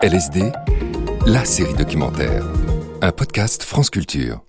LSD, la série documentaire. Un podcast France Culture.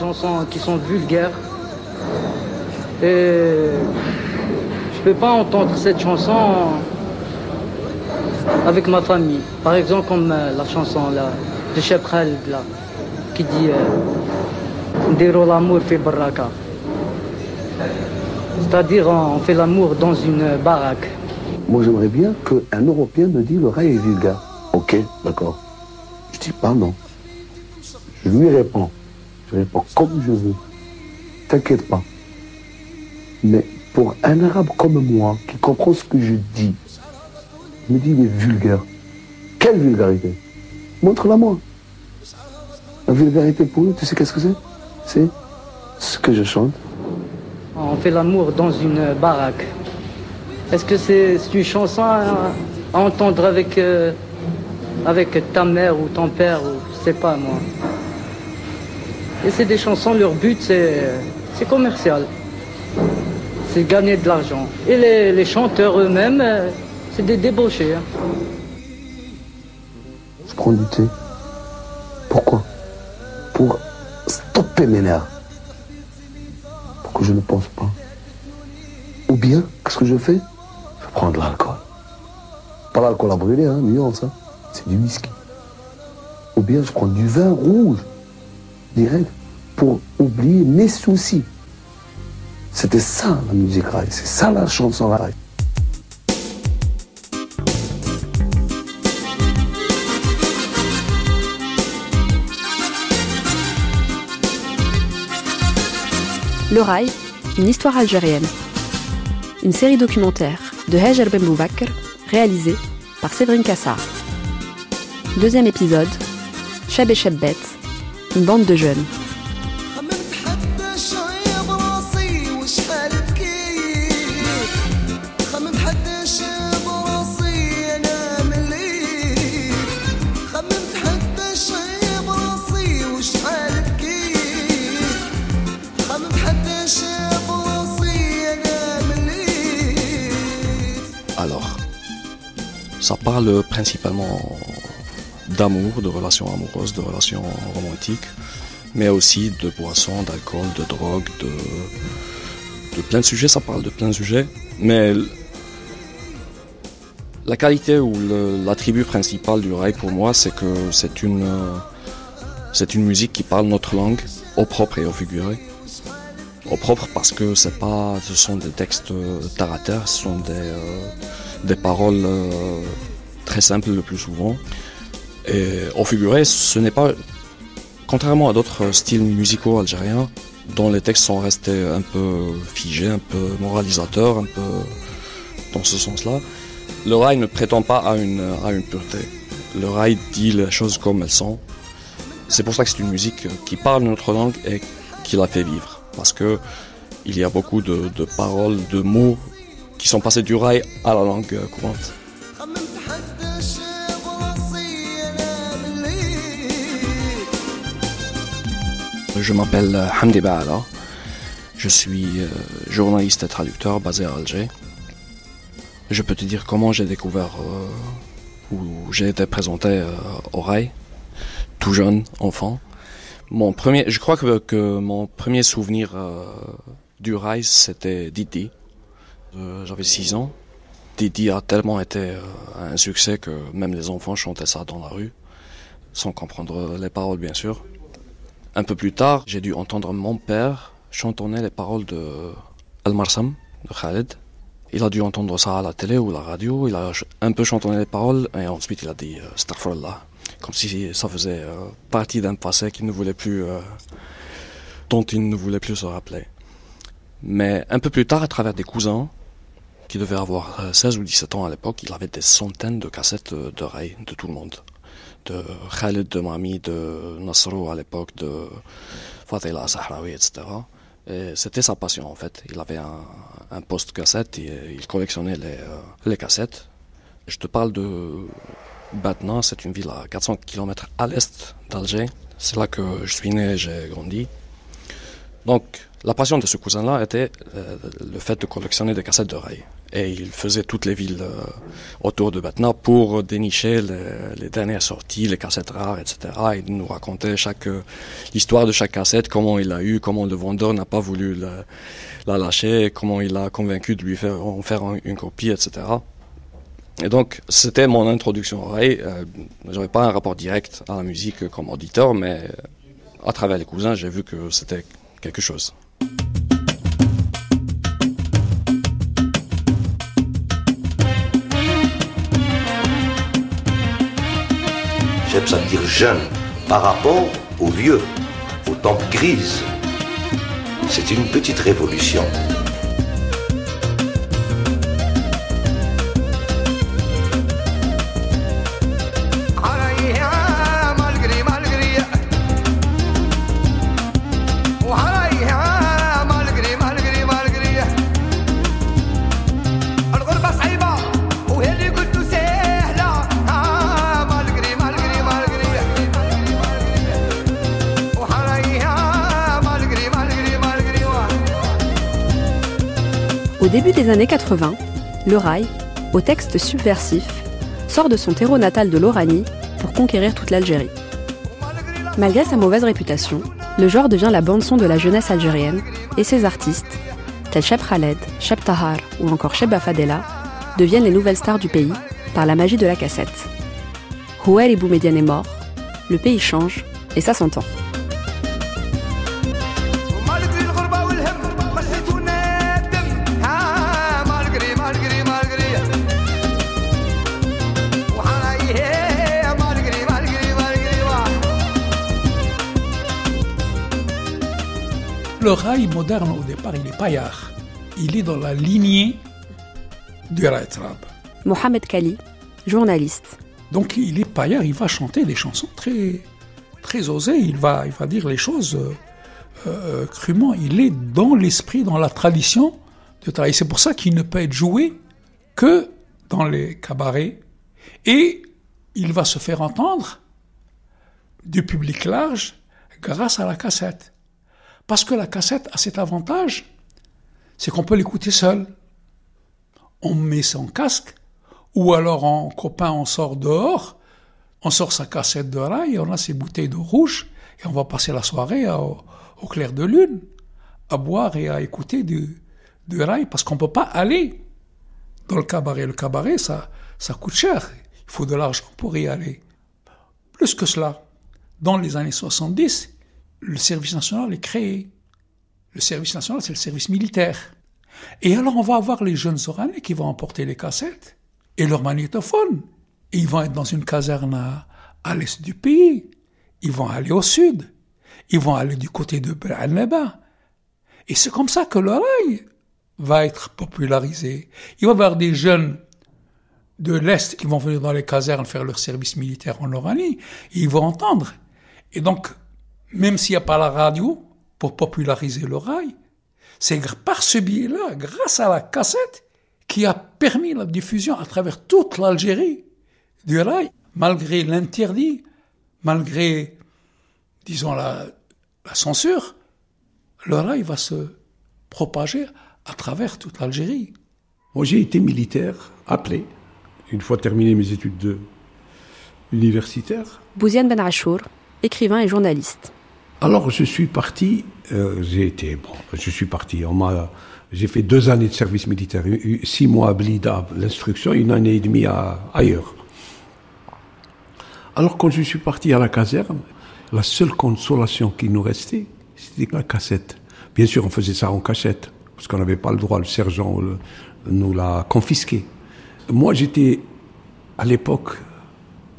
Chansons qui sont vulgaires. Et je peux pas entendre cette chanson avec ma famille. Par exemple, comme euh, la chanson là, de Chef Khalid là, qui dit euh, l'amour fait baraka. C'est-à-dire, on fait l'amour dans une baraque. Moi, j'aimerais bien qu'un Européen me dise le rail est vulgaire. Ok, d'accord. Je dis pas non. Je lui réponds. Je réponds comme je veux. T'inquiète pas. Mais pour un arabe comme moi, qui comprend ce que je dis, me dit, mais vulgaire. Quelle vulgarité? Montre-la moi. La vulgarité pour lui, tu sais qu'est-ce que c'est? C'est ce que je chante. On fait l'amour dans une baraque. Est-ce que c'est une chanson à, à entendre avec, euh, avec ta mère ou ton père ou je sais pas moi? Et c'est des chansons, leur but c'est commercial. C'est gagner de l'argent. Et les, les chanteurs eux-mêmes, euh, c'est des débauchés. Je prends du thé. Pourquoi? Pour stopper mes nerfs. Pour que je ne pense pas. Ou bien, qu'est-ce que je fais? Je prends de l'alcool. Pas l'alcool à brûler, hein, nuance, hein. C'est du whisky. Ou bien je prends du vin rouge. Direct. Pour oublier mes soucis. C'était ça la musique rail. C'est ça la chanson rail. Le Rail, une histoire algérienne. Une série documentaire de Hajar Ben réalisée par Séverine Kassar. Deuxième épisode, Cheb et Chebbet, une bande de jeunes. Alors, ça parle principalement d'amour, de relations amoureuses, de relations romantiques, mais aussi de boissons, d'alcool, de drogue, de, plein de sujets. Ça parle de plein de sujets, mais la qualité ou l'attribut principal du rail pour moi, c'est que c'est une, une musique qui parle notre langue, au propre et au figuré. Au propre parce que pas, ce sont des textes euh, terre à terre, ce sont des, euh, des paroles euh, très simples le plus souvent. Au figuré, ce n'est pas, contrairement à d'autres styles musicaux algériens, dont les textes sont restés un peu figés, un peu moralisateurs, un peu dans ce sens-là, le rail ne prétend pas à une, pureté. Le rail dit les choses comme elles sont. C'est pour ça que c'est une musique qui parle notre langue et qui la fait vivre. Parce que il y a beaucoup de, de paroles, de mots qui sont passés du rail à la langue courante. Je m'appelle euh, Hamdi Baala. Je suis euh, journaliste et traducteur basé à Alger. Je peux te dire comment j'ai découvert euh, où j'ai été présenté au rail, tout jeune, enfant. Je crois que, mon premier souvenir du rail, c'était Didi. J'avais 6 ans. Didi a tellement été un succès que même les enfants chantaient ça dans la rue, sans comprendre les paroles bien sûr. Un peu plus tard, j'ai dû entendre mon père chantonner les paroles de Al-Marsam, de Khaled. Il a dû entendre ça à la télé ou à la radio, il a un peu chantonné les paroles et ensuite il a dit euh, Astaghfirullah, comme si ça faisait euh, partie d'un passé qu'il ne voulait plus, euh, dont il ne voulait plus se rappeler. Mais un peu plus tard, à travers des cousins, qui devait avoir euh, 16 ou 17 ans à l'époque, il avait des centaines de cassettes Ray de tout le monde. De Khaled, de Mami, de Nasro à l'époque, de Fatila Sahraoui, etc. Et c'était sa passion en fait. Il avait un, un poste cassette et il collectionnait les, euh, les cassettes. Je te parle de Batna, c'est une ville à 400 km à l'est d'Alger. C'est là que je suis né et j'ai grandi. Donc, la passion de ce cousin-là était euh, le fait de collectionner des cassettes de rail. Et il faisait toutes les villes euh, autour de Batna pour dénicher les, les dernières sorties, les cassettes rares, etc. Il nous racontait chaque euh, l'histoire de chaque cassette, comment il a eu, comment le vendeur n'a pas voulu la, la lâcher, comment il a convaincu de lui en faire un- une copie, etc. Et donc, c'était mon introduction rail. Euh, J'avais pas un rapport direct à la musique comme auditeur, mais euh, à travers les cousins, j'ai vu que c'était quelque chose. J'aime ça dire jeune par rapport aux vieux, aux tempes grises. C'est une petite révolution. Début des années 80, le rail, au texte subversif, sort de son terreau natal de l'Oranie pour conquérir toute l'Algérie. Malgré sa mauvaise réputation, le genre devient la bande-son de la jeunesse algérienne et ses artistes, tels Cheb Khaled, Cheb Tahar ou encore Cheb Afadela, deviennent les nouvelles stars du pays par la magie de la cassette. Houel Boumediene est mort, le pays change et ça s'entend. Le rail moderne, au départ, il est paillard. Il est dans la lignée du rail trap. Mohamed Kali, journaliste. Donc il est paillard, il va chanter des chansons très, très osées, il va, il va dire les choses euh, euh, crûment. Il est dans l'esprit, dans la tradition de travail. C'est pour ça qu'il ne peut être joué que dans les cabarets. Et il va se faire entendre du public large grâce à la cassette. Parce que la cassette a cet avantage, c'est qu'on peut l'écouter seul. On met son casque, ou alors en copain, on sort dehors, on sort sa cassette de rail, on a ses bouteilles de rouge, et on va passer la soirée au, clair de lune, à boire et à écouter du, rail, parce qu'on peut pas aller dans le cabaret. Le cabaret, ça, ça coûte cher. Il faut de l'argent pour y aller. Plus que cela, dans les années 70, le service national est créé. Le service national, c'est le service militaire. Et alors, on va avoir les jeunes Oranais qui vont emporter les cassettes et leurs magnétophones. Et ils vont être dans une caserne à, à l'est du pays. Ils vont aller au sud. Ils vont aller du côté de Branaba. Et c'est comme ça que le rail va être popularisé. Il va y avoir des jeunes de l'Est qui vont venir dans les casernes faire leur service militaire en Oranie. Et ils vont entendre. Et donc, même s'il n'y a pas la radio pour populariser le rail, c'est par ce biais-là, grâce à la cassette, qui a permis la diffusion à travers toute l'Algérie du rail, malgré l'interdit, malgré, disons, la, la censure, le rail va se propager à travers toute l'Algérie. Moi, j'ai été militaire, appelé, une fois terminé mes études de universitaires. Bouziane Ben Achour, écrivain et journaliste. Alors, je suis parti, euh, j'ai été, bon, je suis parti, on m'a, j'ai fait deux années de service militaire, six mois à Blida, l'instruction, une année et demie à, ailleurs. Alors, quand je suis parti à la caserne, la seule consolation qui nous restait, c'était la cassette. Bien sûr, on faisait ça en cachette, parce qu'on n'avait pas le droit, le sergent nous l'a confisqué. Moi, j'étais, à l'époque,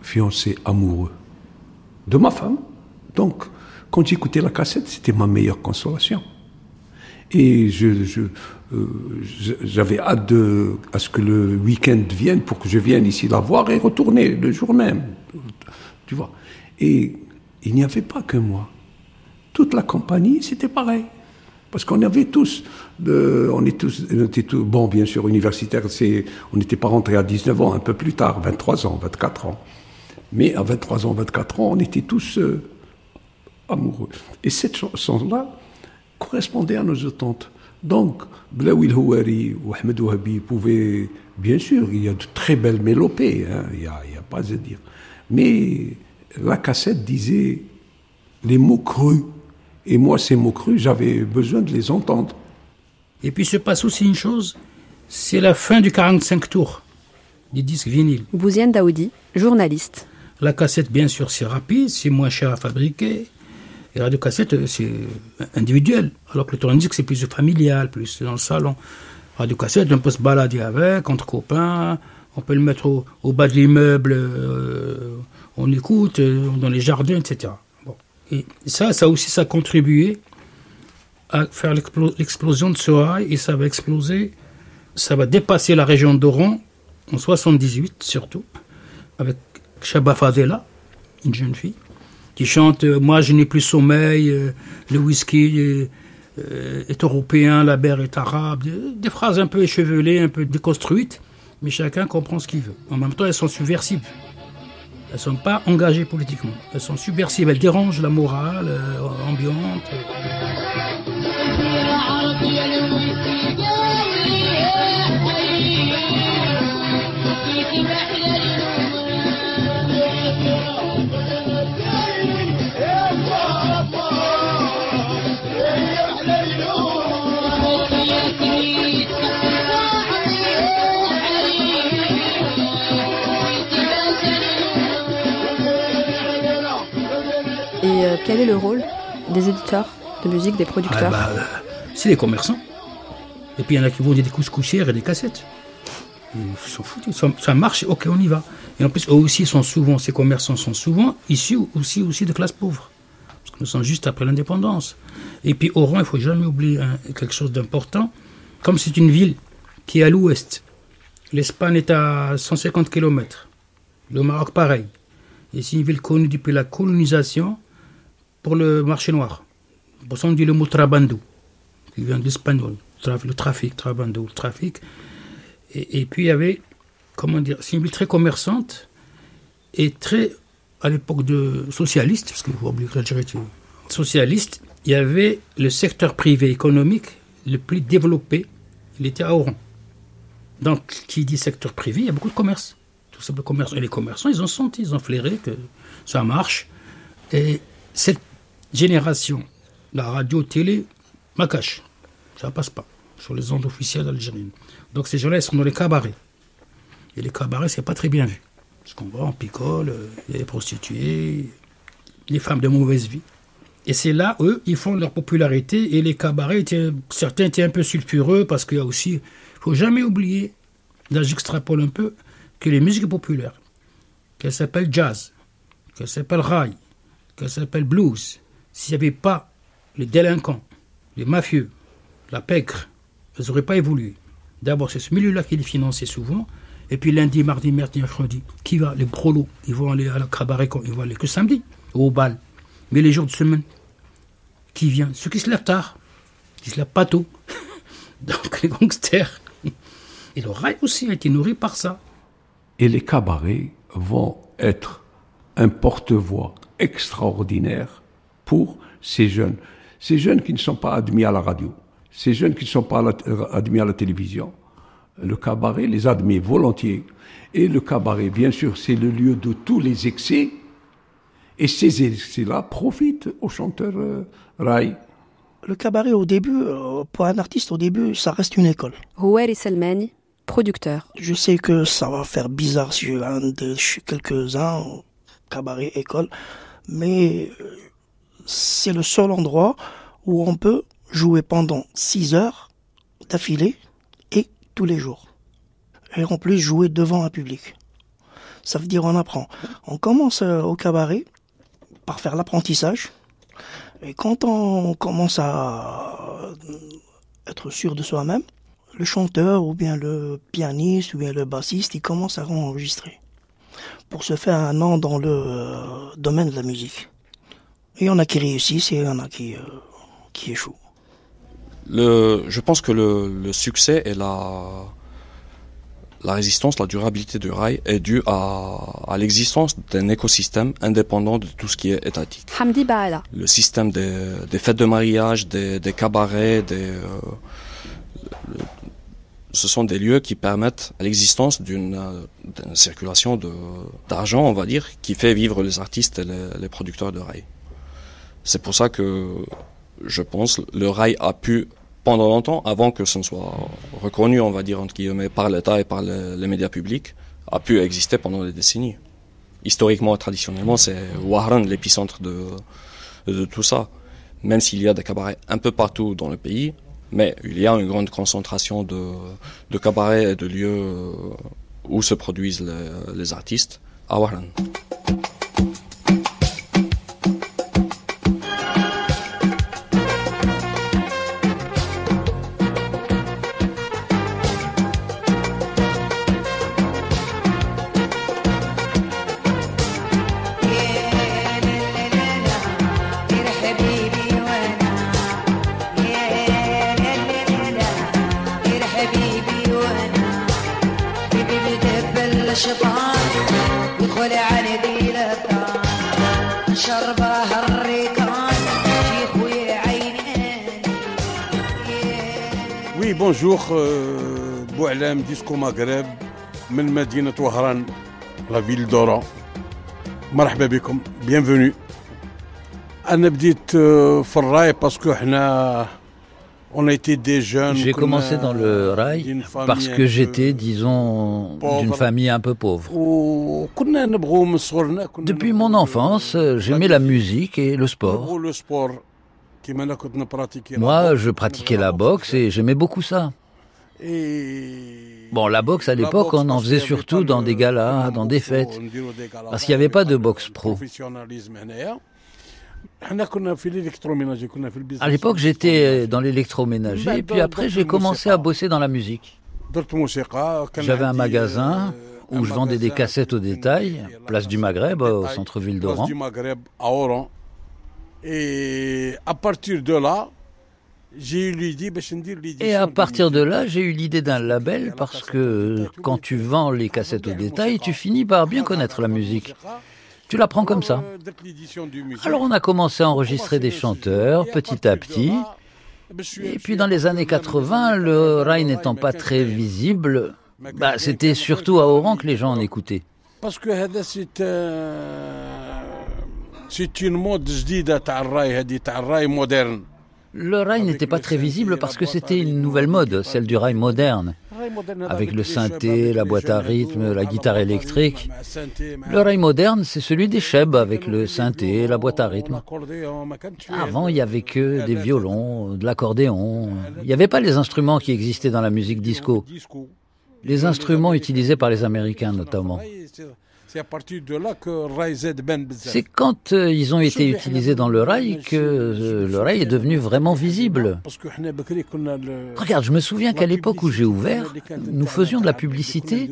fiancé amoureux de ma femme. Donc, quand j'écoutais la cassette, c'était ma meilleure consolation. Et je, je, euh, j'avais hâte de, à ce que le week-end vienne pour que je vienne ici la voir et retourner le jour même. Tu vois. Et il n'y avait pas que moi. Toute la compagnie, c'était pareil. Parce qu'on avait tous, de- on, est tous, on était tous, bon, bien sûr, universitaire, c'est, on n'était pas rentré à 19 ans, un peu plus tard, 23 ans, 24 ans. Mais à 23 ans, 24 ans, on était tous euh, amoureux. Et cette chanson-là correspondait à nos attentes. Donc, Blaoui Houari ou Ahmed Ouhabi pouvaient, bien sûr, il y a de très belles mélopées, hein, il n'y a, il y a pas à dire. Mais la cassette disait les mots crus. Et moi, ces mots crus, j'avais besoin de les entendre. Et puis se passe aussi une chose, c'est la fin du 45 tours des disques vinyles. Bouziane Daoudi, journaliste. La cassette, bien sûr, c'est rapide, c'est moins cher à fabriquer. Et la radiocassette, euh, c'est individuel. Alors que le tourne-disque, c'est plus familial, plus dans le salon. Radiocassette, on peut se balader avec, entre copains. On peut le mettre au, bas de l'immeuble, euh, on écoute, euh, dans les jardins, etc. Bon. Et ça, ça aussi, ça a contribué à faire l'explo- l'explosion de ce rail. Et ça va exploser, ça va dépasser la région d'Oran, en 78 surtout, avec Shaba Fadela, une jeune fille, qui chante euh, Moi je n'ai plus sommeil, euh, le whisky euh, est européen, la bière est arabe. Des, phrases un peu échevelées, un peu déconstruites, mais chacun comprend ce qu'il veut. En même temps, elles sont subversives. Elles ne sont pas engagées politiquement. Elles sont subversives. Elles dérangent la morale ambiante. Quel est le rôle des éditeurs de musique, des Ah producteurs bah, euh, c'est les commerçants. Et puis il y en a qui vendent des couscoussières et des cassettes. Ils s'en foutent. Ça, ça marche, ok, on y va. Et en plus, eux aussi sont souvent, ces commerçants sont souvent issus aussi, aussi de classes pauvres. Parce que nous sommes juste après l'indépendance. Et puis Oran, il ne faut jamais oublier hein, quelque chose d'important. Comme c'est une ville qui est à l'ouest, l'Espagne est à 150 km. Le Maroc, pareil. Et c'est une ville connue depuis la colonisation pour le marché noir. On dit le mot trabando, qui vient d'espagnol. Le trafic, trabando, le trafic. Et, puis, il y avait, comment dire, c'est une ville très commerçante et très, à l'époque de socialiste, parce qu'il faut oublier que l'Algérie socialiste, il y avait le secteur privé économique le plus développé, il était à Oran. Donc, qui dit secteur privé, il y a beaucoup de commerce. Tout simple commerce. Et les commerçants, ils ont senti, ils ont flairé que ça marche. Et cette génération, la radio, télé, ma cache. Ça passe pas sur les ondes officielles algériennes. Donc ces gens-là, ils sont dans les cabarets. Et les cabarets, c'est pas très bien vu. Parce qu'on va, on picole, euh, il y a les prostituées, les femmes de mauvaise vie. Et c'est là, eux, ils font leur popularité. Et les cabarets, certains étaient un peu sulfureux parce qu'il y a aussi, il faut jamais oublier, là j'extrapole un peu, que les musiques populaires, qu'elles s'appellent jazz, qu'elles s'appellent rail, qu'elles s'appellent blues, s'il n'y avait pas les délinquants, les mafieux, la pègre, elles n'auraient pas évolué. D'abord, c'est ce milieu-là qui les finançait souvent. Et puis lundi, mardi, mercredi, mercredi, qui va? Les prolos, ils vont aller à la cabaret, ils vont aller que samedi, au bal. Mais les jours de semaine, qui vient? Ceux qui se lèvent tard, qui se lèvent pas tôt. Donc les gangsters. Et le rail aussi a été nourri par ça. Et les cabarets vont être un porte-voix extraordinaire pour ces jeunes. Ces jeunes qui ne sont pas admis à la radio, ces jeunes qui ne sont pas la- admis à la télévision. Le cabaret les admet volontiers. Et le cabaret, bien sûr, c'est le lieu de tous les excès. Et ces excès-là profitent aux chanteurs euh, rail. Le cabaret, au début, euh, pour un artiste, au début, ça reste une école. Rouer Selmani, producteur. Je sais que ça va faire bizarre si je viens de quelques-uns, cabaret, école, mais euh, c'est le seul endroit où on peut jouer pendant 6 heures d'affilée et tous les jours. Et en plus jouer devant un public. Ça veut dire on apprend. On commence euh, au cabaret par faire l'apprentissage. Et quand on commence à être sûr de soi-même, le chanteur ou bien le pianiste ou bien le bassiste, il commence à enregistrer pour se faire un nom dans le euh, domaine de la musique. Et il y en a qui réussissent et il y en a qui, euh, qui échouent. Le, je pense que le, le succès et la, la résistance, la durabilité du rail est due à, à l'existence d'un écosystème indépendant de tout ce qui est étatique. Hamdi Baala. Le système des, des fêtes de mariage, des, des cabarets, des, euh, le- ce sont des lieux qui permettent l'existence d'une d'une circulation de- d'argent, on va dire, qui fait vivre les artistes et les, les producteurs de rail. C'est pour ça que je pense le rail a pu pendant longtemps, avant que ce ne soit reconnu, on va dire entre guillemets, par l'État et par les, médias publics, a pu exister pendant des décennies. Historiquement traditionnellement, c'est Wahran l'épicentre de, tout ça. Même s'il y a des cabarets un peu partout dans le pays, mais il y a une grande concentration de, cabarets et de lieux où se produisent les, artistes à وأنا بيبي شربه عيني وي بونجور آه، بوعلام ديسكو مغرب من مدينة وهران لا فيل دورا مرحبا بكم بيانفوني أنا بديت آه، في الراي باسكو حنا J'ai commencé dans le rail parce que j'étais, disons, d'une famille un peu pauvre. Depuis mon enfance, euh, j'aimais la musique et le sport. Moi, je pratiquais la boxe et j'aimais beaucoup ça. Bon, la boxe à l'époque, on en faisait surtout dans des galas, dans des fêtes, parce qu'il n'y avait pas de boxe pro. À l'époque, j'étais euh, dans l'électroménager, et puis après, j'ai commencé à bosser dans la musique. J'avais un magasin où je vendais des cassettes au détail, place du Maghreb, au centre-ville d'Oran. Et à partir de là, j'ai eu l'idée d'un label parce que quand tu vends les cassettes au détail, tu finis par bien connaître la musique. Tu la prends comme ça. Alors on a commencé à enregistrer des chanteurs petit à petit. Et puis dans les années 80, le rail n'étant pas très visible, bah, c'était surtout à Oran que les gens en écoutaient. Parce que euh, c'est une mode moderne. Le rail n'était pas très visible parce que c'était une nouvelle mode, celle du rail moderne. Avec le synthé, la boîte à rythme, la guitare électrique. Le rail moderne, c'est celui des Cheb avec le synthé, la boîte à rythme. Avant, il n'y avait que des violons, de l'accordéon. Il n'y avait pas les instruments qui existaient dans la musique disco. Les instruments utilisés par les Américains notamment. C'est à partir de là que C'est quand euh, ils ont été utilisés dans le rail que euh, le rail est devenu vraiment visible. Regarde, je me souviens qu'à l'époque où j'ai ouvert, nous faisions de la publicité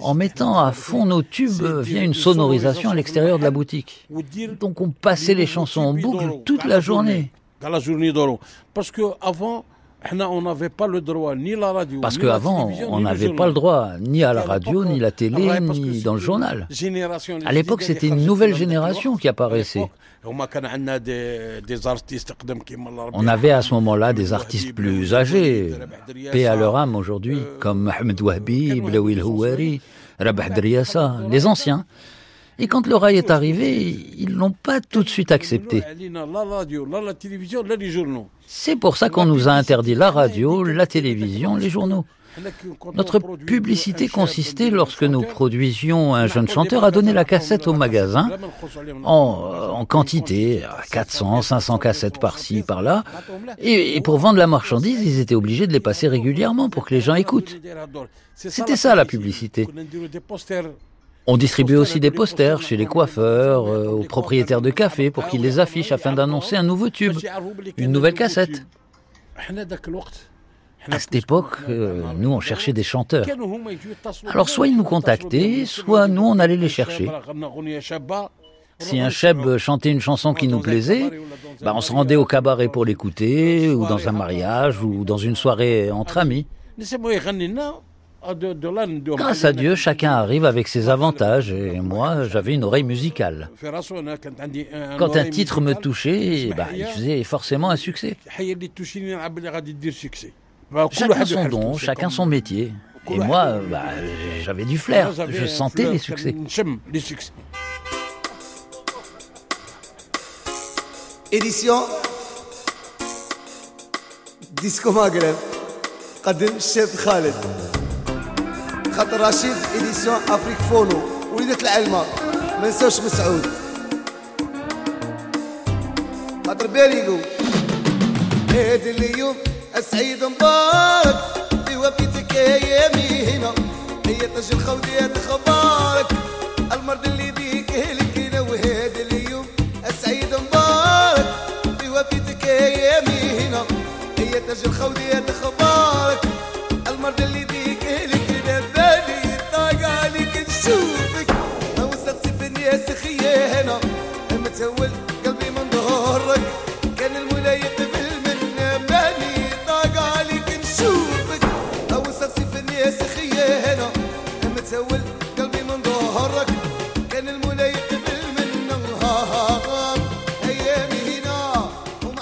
en mettant à fond nos tubes via une sonorisation à l'extérieur de la boutique. Donc on passait les chansons en boucle toute la journée. Parce qu'avant. Parce qu'avant, on n'avait pas le droit ni à la radio, ni à la télé, ni dans le journal. À l'époque, c'était une nouvelle génération qui apparaissait. On avait à ce moment-là des artistes plus âgés, paix à leur âme aujourd'hui, comme Ahmed Wahbi, Blaouil Houari, Rabah Driassa, les anciens. Et quand le rail est arrivé, ils l'ont pas tout de suite accepté. C'est pour ça qu'on nous a interdit la radio, la télévision, les journaux. Notre publicité consistait, lorsque nous produisions un jeune chanteur, à donner la cassette au magasin en, quantité, 400, 500 cassettes par-ci, par-là. Et, pour vendre la marchandise, ils étaient obligés de les passer régulièrement pour que les gens écoutent. C'était ça la publicité. On distribue aussi des posters chez les coiffeurs, aux propriétaires de cafés pour qu'ils les affichent afin d'annoncer un nouveau tube, une nouvelle cassette. À cette époque, nous, on cherchait des chanteurs. Alors, soit ils nous contactaient, soit nous, on allait les chercher. Si un cheb chantait une chanson qui nous plaisait, on se rendait au cabaret pour l'écouter, ou dans un mariage, ou dans une soirée entre amis. Grâce à Dieu, chacun arrive avec ses avantages et moi, j'avais une oreille musicale. Quand un titre me touchait, bah, il faisait forcément un succès. Chacun son don, chacun son métier. Et moi, bah, j'avais du flair, je sentais les succès. Édition Disco Maghreb, Khaled. خاطر رشيد إديسيون أفريك فونو وليدة العلمة ما نساوش مسعود. خاطر باريقو هذا اليوم السعيد مبارك في وفيتك ايامي هنا هي تاج الخوديات خبارك المرض اللي بيك هلك هنا وهذا اليوم السعيد مبارك في وفيتك ايامي هنا هي تاج الخوديات خبارك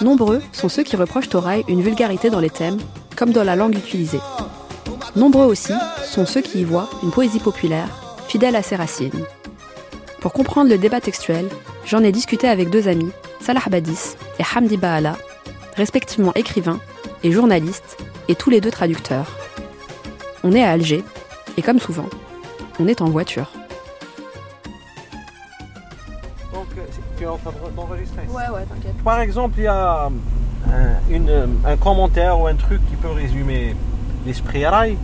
Nombreux sont ceux qui reprochent au rail une vulgarité dans les thèmes, comme dans la langue utilisée. Nombreux aussi sont ceux qui y voient une poésie populaire, fidèle à ses racines. Pour comprendre le débat textuel, j'en ai discuté avec deux amis, Salah Badis et Hamdi Baala, respectivement écrivains et journalistes, et tous les deux traducteurs. On est à Alger, et comme souvent, on est en voiture. En train de- d'enregistrer Ouais, ouais, t'inquiète. Par exemple, il y a un, une- un commentaire ou un truc qui peut résumer l'esprit rail.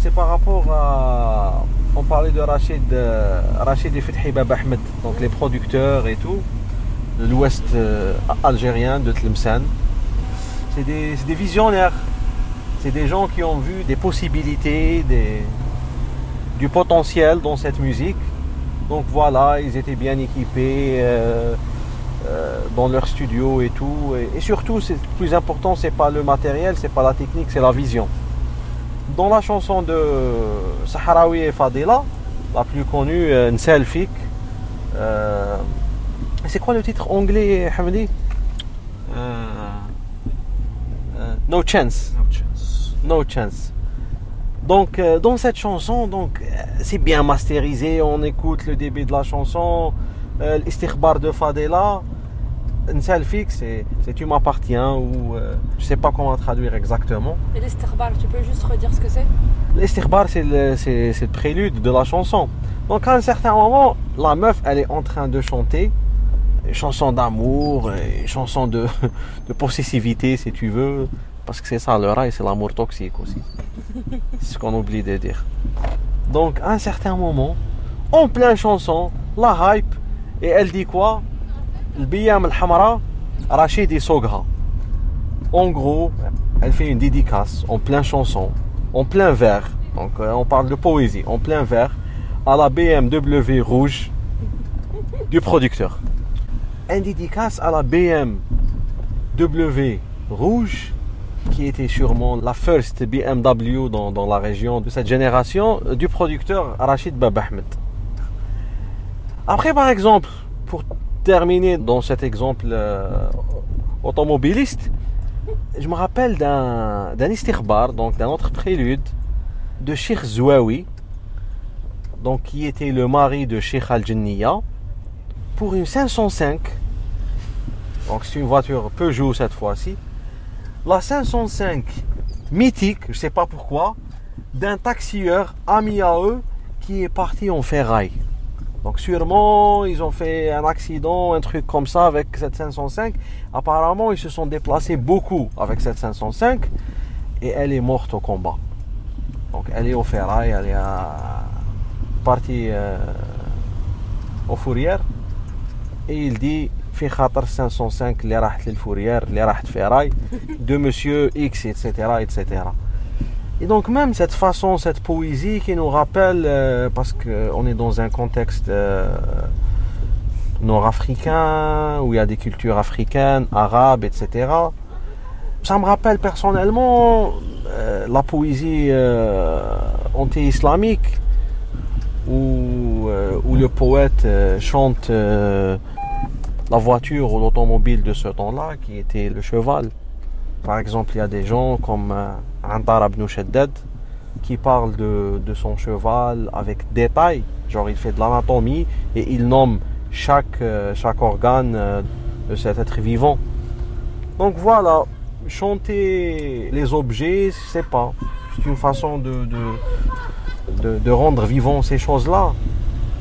C'est par rapport à. On parlait de Rachid, euh, Rachid et Fethi Bab Ahmed, donc les producteurs et tout, de l'ouest euh, algérien, de Tlemcen. C'est des, visionnaires. C'est des gens qui ont vu des possibilités, des, du potentiel dans cette musique. Donc voilà, ils étaient bien équipés euh, euh, dans leur studio et tout. Et, et surtout, c'est le plus important, c'est pas le matériel, c'est pas la technique, c'est la vision. Dans la chanson de Sahraoui et Fadila, la plus connue, Nselfik, euh, c'est quoi le titre anglais, Hamdi? Euh, euh, No Chance. No Chance. Donc, euh, dans cette chanson, donc, euh, c'est bien masterisé. On écoute le début de la chanson, euh, de Fadela. Nselfik, c'est c'est tu m'appartiens ou euh, je sais pas comment traduire exactement. Et l'esterbar, tu peux juste redire ce que c'est? L'istikhbar, c'est le, c'est- c'est le prélude de la chanson. Donc, à un certain moment, la meuf, elle est en train de chanter. Chanson d'amour, chanson de, de possessivité, si tu veux. Parce que c'est ça, le rail, c'est l'amour toxique aussi. C'est ce qu'on oublie de dire. Donc, à un certain moment, en pleine chanson, la hype, et elle dit quoi? Le biyam al-hamra, Rachid Sogha. En gros, elle fait une dédicace en pleine chanson, en plein vers. Donc, euh, on parle de poésie, en plein vers, à la BMW rouge du producteur. Un dédicace à la BMW rouge qui était sûrement la first BMW dans, la région de cette génération euh, du producteur Rachid Bab Ahmed. Après, par exemple, pour terminer dans cet exemple euh, automobiliste, je me rappelle d'un d'un donc d'un autre prélude de Sheikh Zouawi, donc qui était le mari de Sheikh Al-Jinniya, pour une 505. Donc c'est une voiture Peugeot cette fois-ci. La 505 mythique, je ne sais pas pourquoi, d'un taxieur ami à eux qui est parti en ferraille. Donc sûrement ils ont fait un accident, un truc comme ça avec cette 505. Apparemment ils se sont déplacés beaucoup avec cette 505 et elle est morte au combat. Donc elle est au ferraille, elle est partie euh, aux fourrières et il dit في خاطر 505 اللي راحت للفوريير اللي راحت في راي de monsieur X etc etc et donc même cette façon cette poésie qui nous rappelle euh, parce qu'on est dans un contexte euh, nord-africain où il y a des cultures africaines arabes etc ça me rappelle personnellement euh, la poésie euh, anti-islamique où, euh, où le poète euh, chante euh, la voiture ou l'automobile de ce temps-là, qui était le cheval. Par exemple, il y a des gens comme euh, Antar ibn qui parle de, son cheval avec détail. Genre, il fait de l'anatomie et il nomme chaque, euh, organe euh, de cet être vivant. Donc voilà, chanter les objets, c'est pas. C'est une façon de, de rendre vivant ces choses-là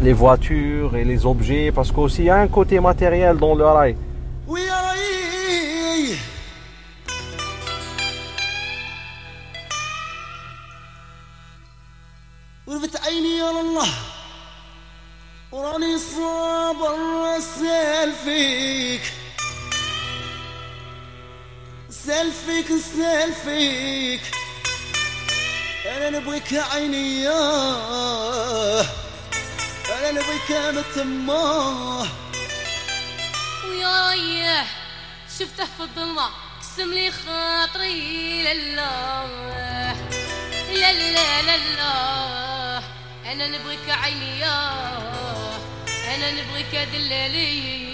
Les voitures et les objets, parce qu'aussi il y a un côté matériel dans le rail. ويا راي ورفت عيني يا الله وراني صابر اسال فيك سال فيك سال فيك انا نبغيك يا عيني يا نبغيك يا متماه ويا ريح شفته في الظلمة قسم لي خاطري لله. لا لا لا لا أنا نبغيك عيني يا أنا نبغيك دلالي.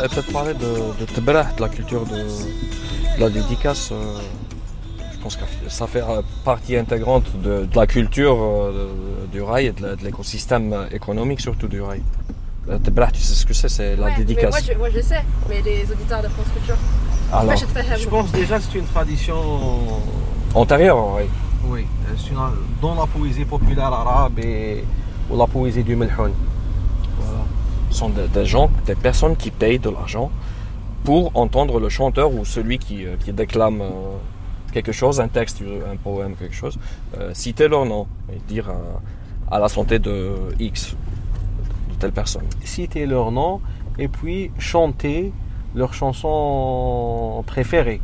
Peut-être parler de, de Tebra, de la culture de, de la dédicace. euh, je pense que ça fait euh, partie intégrante de, de la culture euh, du rail et de l'écosystème économique surtout du rail. Tebra, tu sais ce que c'est C'est la Ouais, mais dédicace. moi je, moi je sais, mais les auditeurs de France Culture. Alors, je, pense déjà que c'est une tradition Antérieure, oui. Oui, c'est une- dans la poésie populaire arabe et ou la poésie du Melhoun. Sont des, des gens, des personnes qui payent de l'argent pour entendre le chanteur ou celui qui, euh, qui déclame euh, quelque chose, un texte, un poème, quelque chose, euh, citer leur nom et dire euh, à la santé de X, de telle personne. Citer leur nom et puis chanter leur chanson préférée.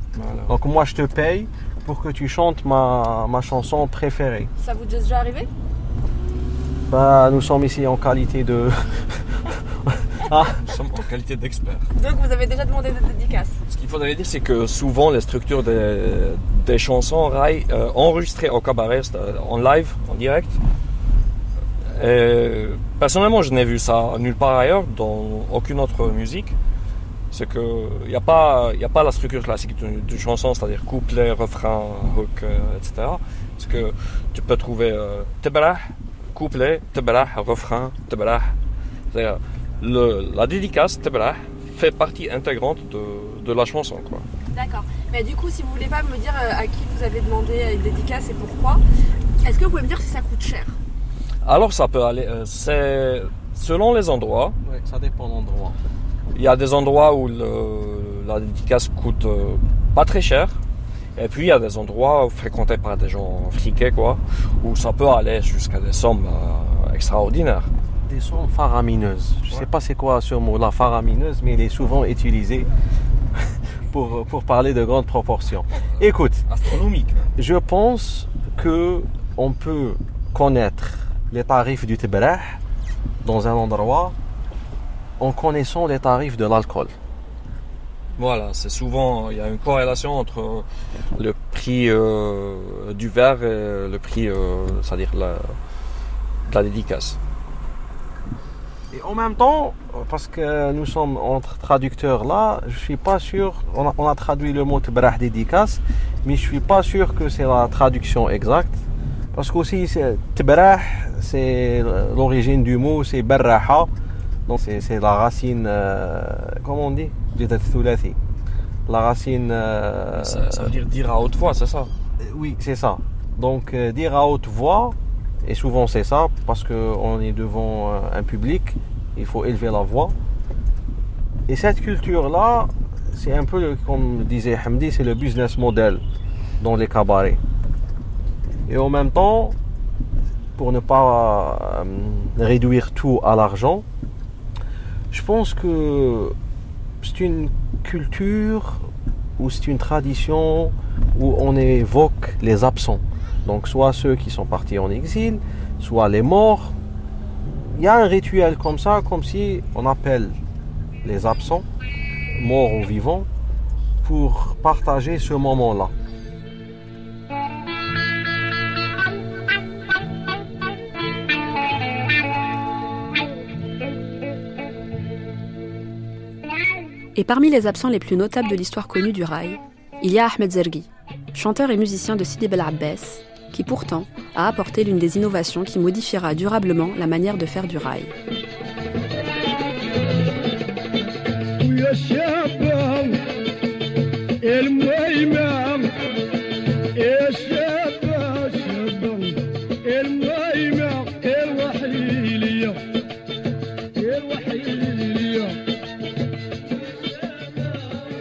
Donc moi je te paye pour que tu chantes ma, ma chanson préférée. Ça vous est déjà arrivé? Bah, nous sommes ici en qualité de. ah, Nous sommes en qualité d'experts. Donc vous avez déjà demandé des dédicaces. Ce qu'il faudrait dire, c'est que souvent les structures des, des chansons rail euh, enregistrées au cabaret, euh, en live, en direct. Et personnellement, je n'ai vu ça nulle part ailleurs, dans aucune autre musique. C'est que il n'y a pas, il a pas la structure classique d'une d'une chanson, c'est-à-dire couplet, refrain, hook, euh, etc. C'est que tu peux trouver euh, couplet, tebarah, refrain, tebarah. Le- la dédicace fait partie intégrante de, de la chanson, quoi. D'accord. Mais du coup, si vous voulez pas me dire euh, à qui vous avez demandé une dédicace et pourquoi, est-ce que vous pouvez me dire si ça coûte cher? Alors ça peut aller, euh, c'est selon les endroits. Ouais, ça dépend de l'endroit. Il y a des endroits où le- la dédicace coûte euh, pas très cher. Et puis il y a des endroits fréquentés par des gens friqués, quoi, où ça peut aller jusqu'à des sommes euh, extraordinaires. Des sons faramineuses. Je sais pas c'est quoi ce mot-là, faramineuse, mais il est souvent utilisé pour, pour parler de grandes proportions. Écoute, astronomique. Je pense que on peut connaître les tarifs du Tibrah dans un endroit en connaissant les tarifs de l'alcool. Voilà, c'est souvent, il y a une corrélation entre le prix euh, du verre et le prix, euh, c'est-à-dire la, de la dédicace. Et en même temps, parce que nous sommes entre traducteurs là, je suis pas sûr, on a, on a traduit le mot Tibrah dédicace, mais je suis pas sûr que c'est la traduction exacte. Parce qu'aussi, Tibrah, c'est l'origine du mot, c'est Barraha. Donc c'est la racine, euh, comment on dit? La racine. euh, Ça, ça veut dire dire à haute voix, c'est ça? Oui, c'est ça. Donc euh, dire à haute voix, et souvent c'est ça, parce qu'on est devant euh, un public, il faut élever la voix. Et cette culture-là, c'est un peu, comme disait Hamdi, c'est le business model dans les cabarets. Et en même temps, pour ne pas euh, réduire tout à l'argent, je pense que c'est une culture ou c'est une tradition où on évoque les absents. Donc soit ceux qui sont partis en exil, soit les morts. Il y a un rituel comme ça, comme si on appelle les absents, morts ou vivants, pour partager ce moment-là. Et parmi les absents les plus notables de l'histoire connue du rail, il y a Ahmed Zergi, chanteur et musicien de Sidi Bel Abbès, qui pourtant a apporté l'une des innovations qui modifiera durablement la manière de faire du rail.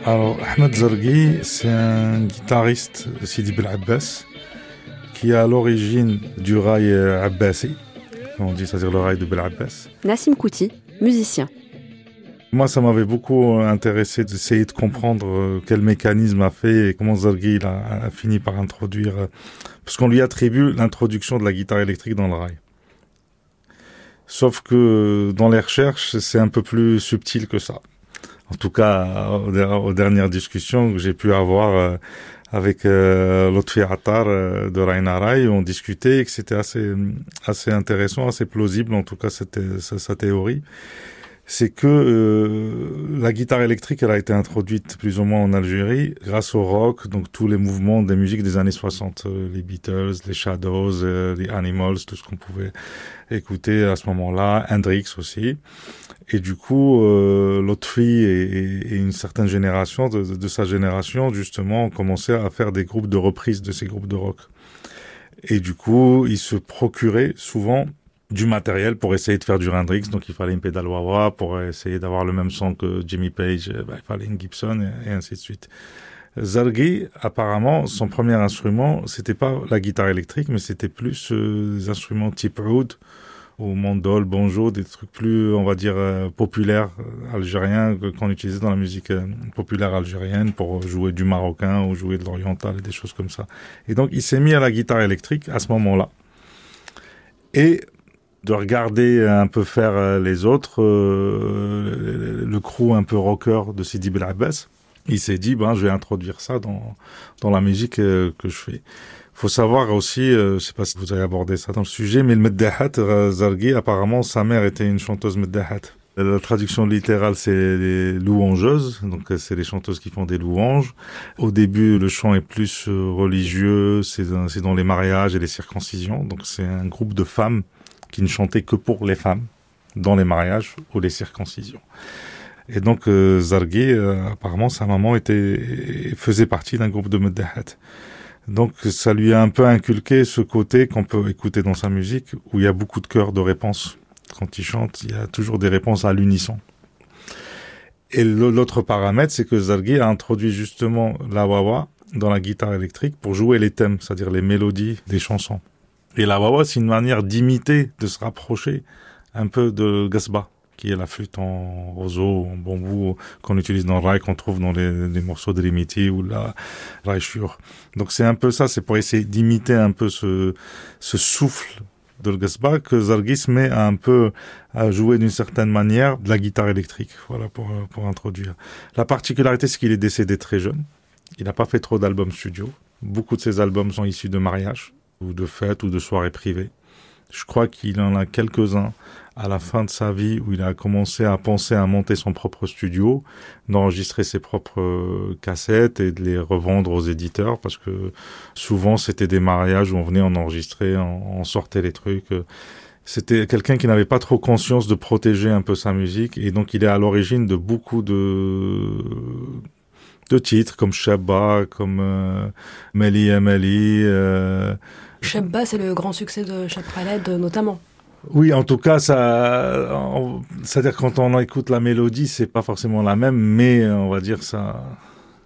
Alors, Ahmed Zarghi, c'est un guitariste Sidi Bel Abbas qui est à l'origine du rail euh, abbasi, on dit, c'est-à-dire le rail de Bel Abbas. Nassim Kouti, musicien. Moi, ça m'avait beaucoup intéressé d'essayer de comprendre euh, quel mécanisme a fait et comment Zarghi il a, a fini par introduire, euh, parce qu'on lui attribue l'introduction de la guitare électrique dans le rail. Sauf que dans les recherches, c'est un peu plus subtil que ça. En tout cas, aux, der- aux dernières discussions que j'ai pu avoir avec euh, Lotfi Attar euh, de Raina Rai, on discutait et que c'était assez, assez intéressant, assez plausible, en tout cas, c'était sa, sa théorie c'est que euh, la guitare électrique, elle a été introduite plus ou moins en Algérie grâce au rock, donc tous les mouvements des musiques des années 60, euh, les Beatles, les Shadows, euh, les Animals, tout ce qu'on pouvait écouter à ce moment-là, Hendrix aussi. Et du coup, euh, Lotfi et, et- une certaine génération de, sa génération, justement, ont commencé à faire des groupes de reprises de ces groupes de rock. Et du coup, ils se procuraient souvent du matériel pour essayer de faire du Hendrix. Donc, il fallait une pédale pour essayer d'avoir le même son que Jimmy Page. Ben, il fallait une Gibson et, et ainsi de suite. Zargi, apparemment, son premier instrument, c'était pas la guitare électrique, mais c'était plus euh, des instruments type oud ou mandol, banjo, des trucs plus, on va dire, euh, populaires euh, algériens qu'on utilisait dans la musique euh, populaire algérienne pour jouer du marocain ou jouer de l'oriental et des choses comme ça. Et donc, il s'est mis à la guitare électrique à ce moment-là. Et de regarder un peu faire les autres, le crew un peu rocker de Sidi Bel Abbas. Il s'est dit, ben, je vais introduire ça dans, dans la musique que je fais. Faut savoir aussi, euh, je sais pas si vous avez abordé ça dans le sujet, mais le Meddahat, euh, Zargi, apparemment, sa mère était une chanteuse Meddahat. La traduction littérale, c'est les louangeuses, donc euh, c'est les chanteuses qui font des louanges. Au début, le chant est plus euh, religieux, c'est dans- les mariages et les circoncisions, donc c'est un groupe de femmes qui ne chantaient que pour les femmes, dans les mariages ou les circoncisions. Et donc euh, Zargi, euh, apparemment, sa maman était faisait partie d'un groupe de Meddahat. Donc ça lui a un peu inculqué ce côté qu'on peut écouter dans sa musique, où il y a beaucoup de chœurs de réponses. Quand il chante, il y a toujours des réponses à l'unisson. Et l'autre paramètre, c'est que Zargi a introduit justement la wawa dans la guitare électrique pour jouer les thèmes, c'est-à-dire les mélodies des chansons. Et la wawa, c'est une manière d'imiter, de se rapprocher un peu de Gasba, qui est la flûte en roseau, en bambou, qu'on utilise dans le rail, qu'on trouve dans les, morceaux de Rimiti ou la raïchure. Donc c'est un peu ça, c'est pour essayer d'imiter un peu ce, souffle de Gasba que Zargis met à un peu à jouer d'une certaine manière de la guitare électrique, voilà, pour, pour introduire. La particularité, c'est qu'il est décédé très jeune. Il n'a pas fait trop d'albums studio. Beaucoup de ses albums sont issus de mariages, ou de fêtes, ou de soirées privées. Je crois qu'il en a quelques-uns à la fin de sa vie où il a commencé à penser à monter son propre studio, d'enregistrer ses propres euh, cassettes et de les revendre aux éditeurs parce que souvent c'était des mariages où on venait en enregistrer, on, sortait les trucs. euh. C'était quelqu'un qui n'avait pas trop conscience de protéger un peu sa musique et donc il est à l'origine de beaucoup de de titres comme Shabba, comme euh, Meli Meli. Euh, Shabba, c'est le grand succès de Chapraled, notamment. Oui, en tout cas, ça, c'est-à-dire quand on écoute la mélodie, c'est pas forcément la même, mais euh, on va dire ça,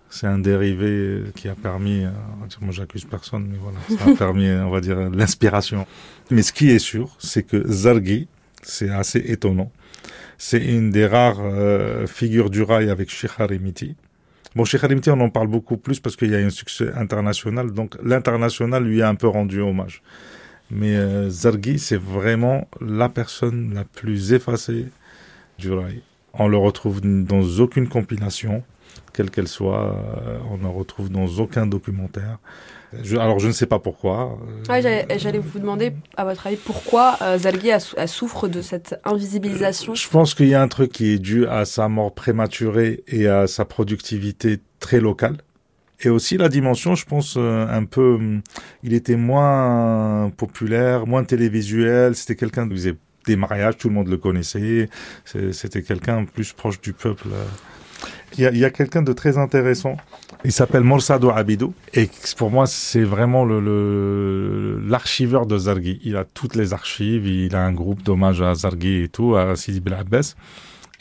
c'est un dérivé qui a permis. euh, on va dire, moi, j'accuse personne, mais voilà, ça a permis, on va dire, l'inspiration. Mais ce qui est sûr, c'est que Zargi, c'est assez étonnant. C'est une des rares euh, figures du rail avec Sheikh Harimiti. Bon, Sheikh Harimiti, on en parle beaucoup plus parce qu'il y a un succès international, donc l'international lui a un peu rendu hommage. Mais euh, Zargi, c'est vraiment la personne la plus effacée du rail. On le retrouve dans aucune compilation, quelle qu'elle soit. euh, on ne le retrouve dans aucun documentaire. Je- alors, je ne sais pas pourquoi. euh, Ouais, j'allais j'allais vous demander, à votre avis, pourquoi euh, a souffre de cette invisibilisation? Je pense qu'il y a un truc qui est dû à sa mort prématurée et à sa productivité très locale. Et aussi la dimension, je pense, euh, un peu, hum, il était moins populaire, moins télévisuel. C'était quelqu'un qui faisait des mariages, tout le monde le connaissait. C'était quelqu'un plus proche du peuple. Il y a, a quelqu'un de très intéressant. Il s'appelle Morsado Abidou. Et pour moi, c'est vraiment le, le- l'archiveur de Zargi. Il a toutes les archives. Il a un groupe d'hommage à Zargi et tout, à Sidi Bel Abbas.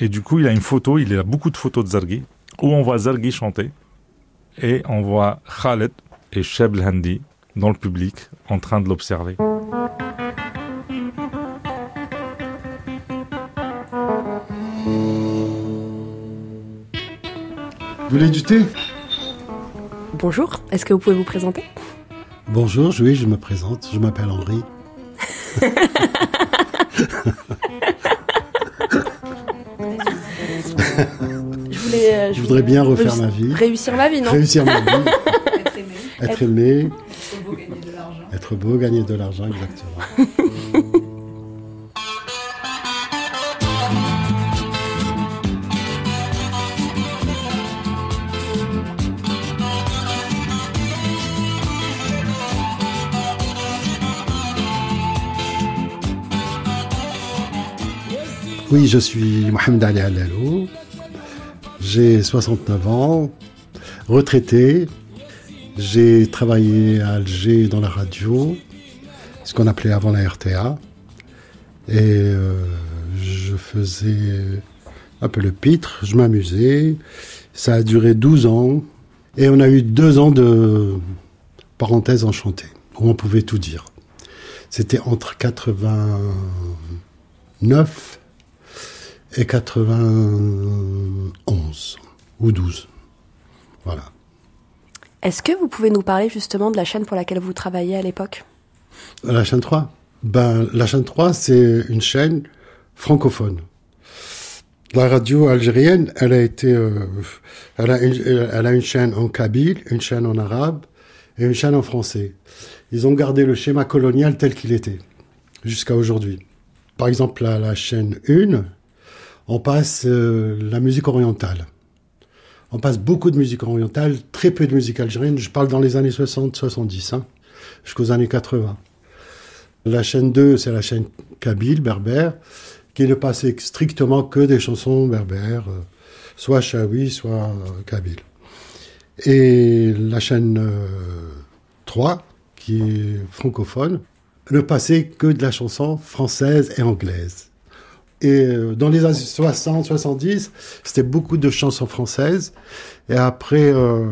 Et du coup, il a une photo. Il a beaucoup de photos de Zargi où on voit Zargi chanter. Et on voit Khaled et Sheb Handi dans le public en train de l'observer. Vous voulez du thé? Bonjour, est-ce que vous pouvez vous présenter? Bonjour, oui, je me présente. Je m'appelle Henri. voulais. euh, Je voudrais bien refaire réussir- ma vie. Réussir ma vie, non Réussir ma vie. Être aimé. Être beau, gagner de l'argent. Être beau, gagner de l'argent, exactement. Oui, je suis Mohamed Ali Alalou. J'ai 69 ans, retraité. J'ai travaillé à Alger dans la radio, ce qu'on appelait avant la RTA. Et euh, je faisais un peu le pitre, je m'amusais. Ça a duré 12 ans. Et on a eu deux ans de parenthèse enchantée, où on pouvait tout dire. C'était entre 89 et 91 ou 12. Voilà. Est-ce que vous pouvez nous parler justement de la chaîne pour laquelle vous travailliez à l'époque? La chaîne 3 Ben, la chaîne 3, c'est une chaîne francophone. La radio algérienne, elle a été, euh, elle, a une, elle a une chaîne en kabyle, une chaîne en arabe et une chaîne en français. Ils ont gardé le schéma colonial tel qu'il était jusqu'à aujourd'hui. Par exemple, à la chaîne 1, on passe euh, la musique orientale. On passe beaucoup de musique orientale, très peu de musique algérienne. Je parle dans les années 60-70, hein, jusqu'aux années 80. La chaîne 2, c'est la chaîne kabyle, berbère, qui ne passait strictement que des chansons berbères, euh, soit chaoui, soit euh, kabyle. Et la chaîne euh, 3, qui est francophone, ne passait que de la chanson française et anglaise. Et euh, dans les années 60, 70, c'était beaucoup de chansons françaises. Et après, euh,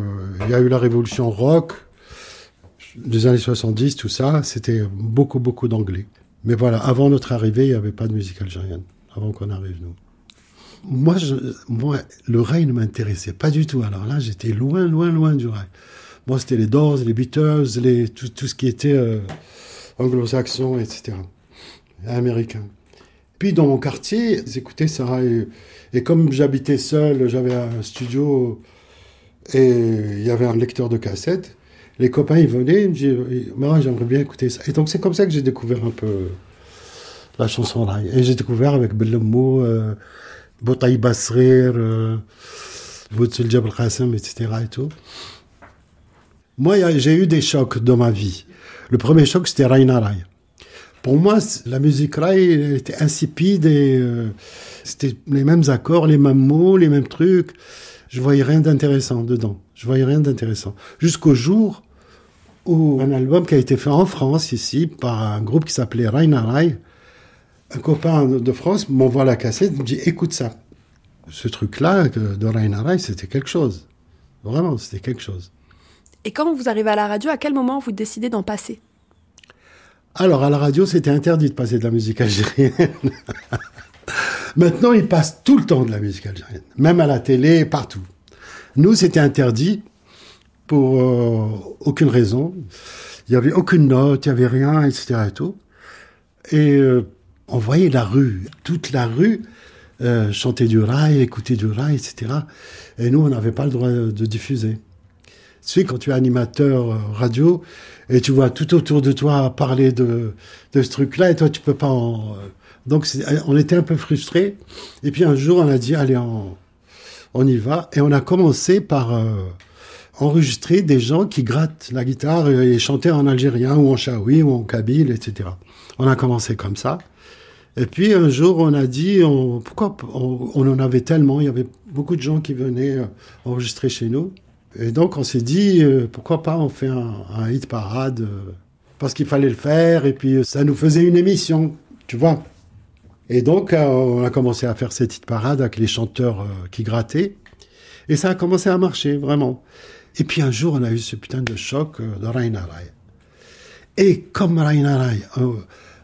il y a eu la révolution rock des années 70, tout ça. C'était beaucoup, beaucoup d'anglais. Mais voilà, avant notre arrivée, il n'y avait pas de musique algérienne. Avant qu'on arrive, nous. Moi, le rail ne m'intéressait pas du tout. Alors là, j'étais loin, loin, loin du rail. Moi, c'était les Doors, les Beatles, les, tout, tout ce qui était euh, anglo-saxon, etc. Américain. Puis dans mon quartier, j'écoutais ça. Et, comme j'habitais seul, j'avais un studio et il y avait un lecteur de cassettes. Les copains, ils venaient, ils me disaient, moi, j'aimerais bien écouter ça. Et donc, c'est comme ça que j'ai découvert un peu la chanson rail. Et j'ai découvert avec Bellemou, euh, Boutaï Basrir, euh, Boutsul Jabal etc. Et tout. Moi, j'ai eu des chocs dans ma vie. Le premier choc, c'était Raina Rai. Pour moi, la musique Rai elle était insipide et euh, c'était les mêmes accords, les mêmes mots, les mêmes trucs. Je voyais rien d'intéressant dedans. Je voyais rien d'intéressant. Jusqu'au jour où un album qui a été fait en France, ici, par un groupe qui s'appelait Raina Rai, un copain de France m'envoie la cassette, il me dit écoute ça. Ce truc-là de Raina Rai, c'était quelque chose. Vraiment, c'était quelque chose. Et quand vous arrivez à la radio, à quel moment vous décidez d'en passer? Alors, à la radio, c'était interdit de passer de la musique algérienne. Maintenant, ils passent tout le temps de la musique algérienne, même à la télé, partout. Nous, c'était interdit pour euh, aucune raison. Il n'y avait aucune note, il n'y avait rien, etc. Et, tout. et euh, on voyait la rue, toute la rue, euh, chanter du rail, écouter du rail, etc. Et nous, on n'avait pas le droit de, de diffuser. Tu sais, quand tu es animateur euh, radio et tu vois tout autour de toi parler de, ce truc-là et toi, tu peux pas en... euh, Donc, c'est- on était un peu frustrés. Et puis un jour, on a dit, allez, on, y va. Et on a commencé par euh, enregistrer des gens qui grattent la guitare et, chanter en algérien ou en chaoui ou en kabyle, etc. On a commencé comme ça. Et puis un jour, on a dit, pourquoi on, en avait tellement, il y avait beaucoup de gens qui venaient euh, enregistrer chez nous. Et donc on s'est dit, euh, pourquoi pas on fait un, hit parade, euh, parce qu'il fallait le faire, et puis euh, ça nous faisait une émission, tu vois. Et donc on a commencé à faire cette hit parade avec les chanteurs qui grattaient, et ça a commencé à marcher, vraiment. Et puis un jour, on a eu ce putain de choc de Raina Rai. Et comme Raina Rai,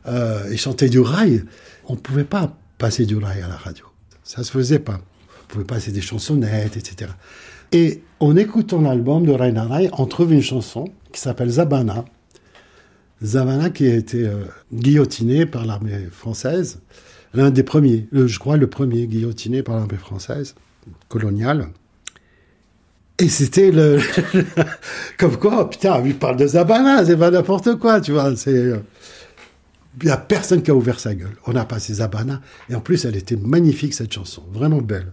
euh, il chantait du rail, on ne pouvait pas passer du rail à la radio. Ça se faisait pas. On pouvait passer des chansonnettes, etc. Et en écoutant l'album de Raina Rai, on trouve une chanson qui s'appelle Zabana. Zabana qui a été euh, guillotiné par l'armée française, l'un des premiers, euh, je crois le premier guillotiné par l'armée française coloniale. Et c'était le. Comme quoi, putain, il parle de Zabana, c'est pas n'importe quoi, tu vois. C'est. euh, Il n'y a personne qui a ouvert sa gueule. On a passé Zabana, et en plus, elle était magnifique, cette chanson, vraiment belle.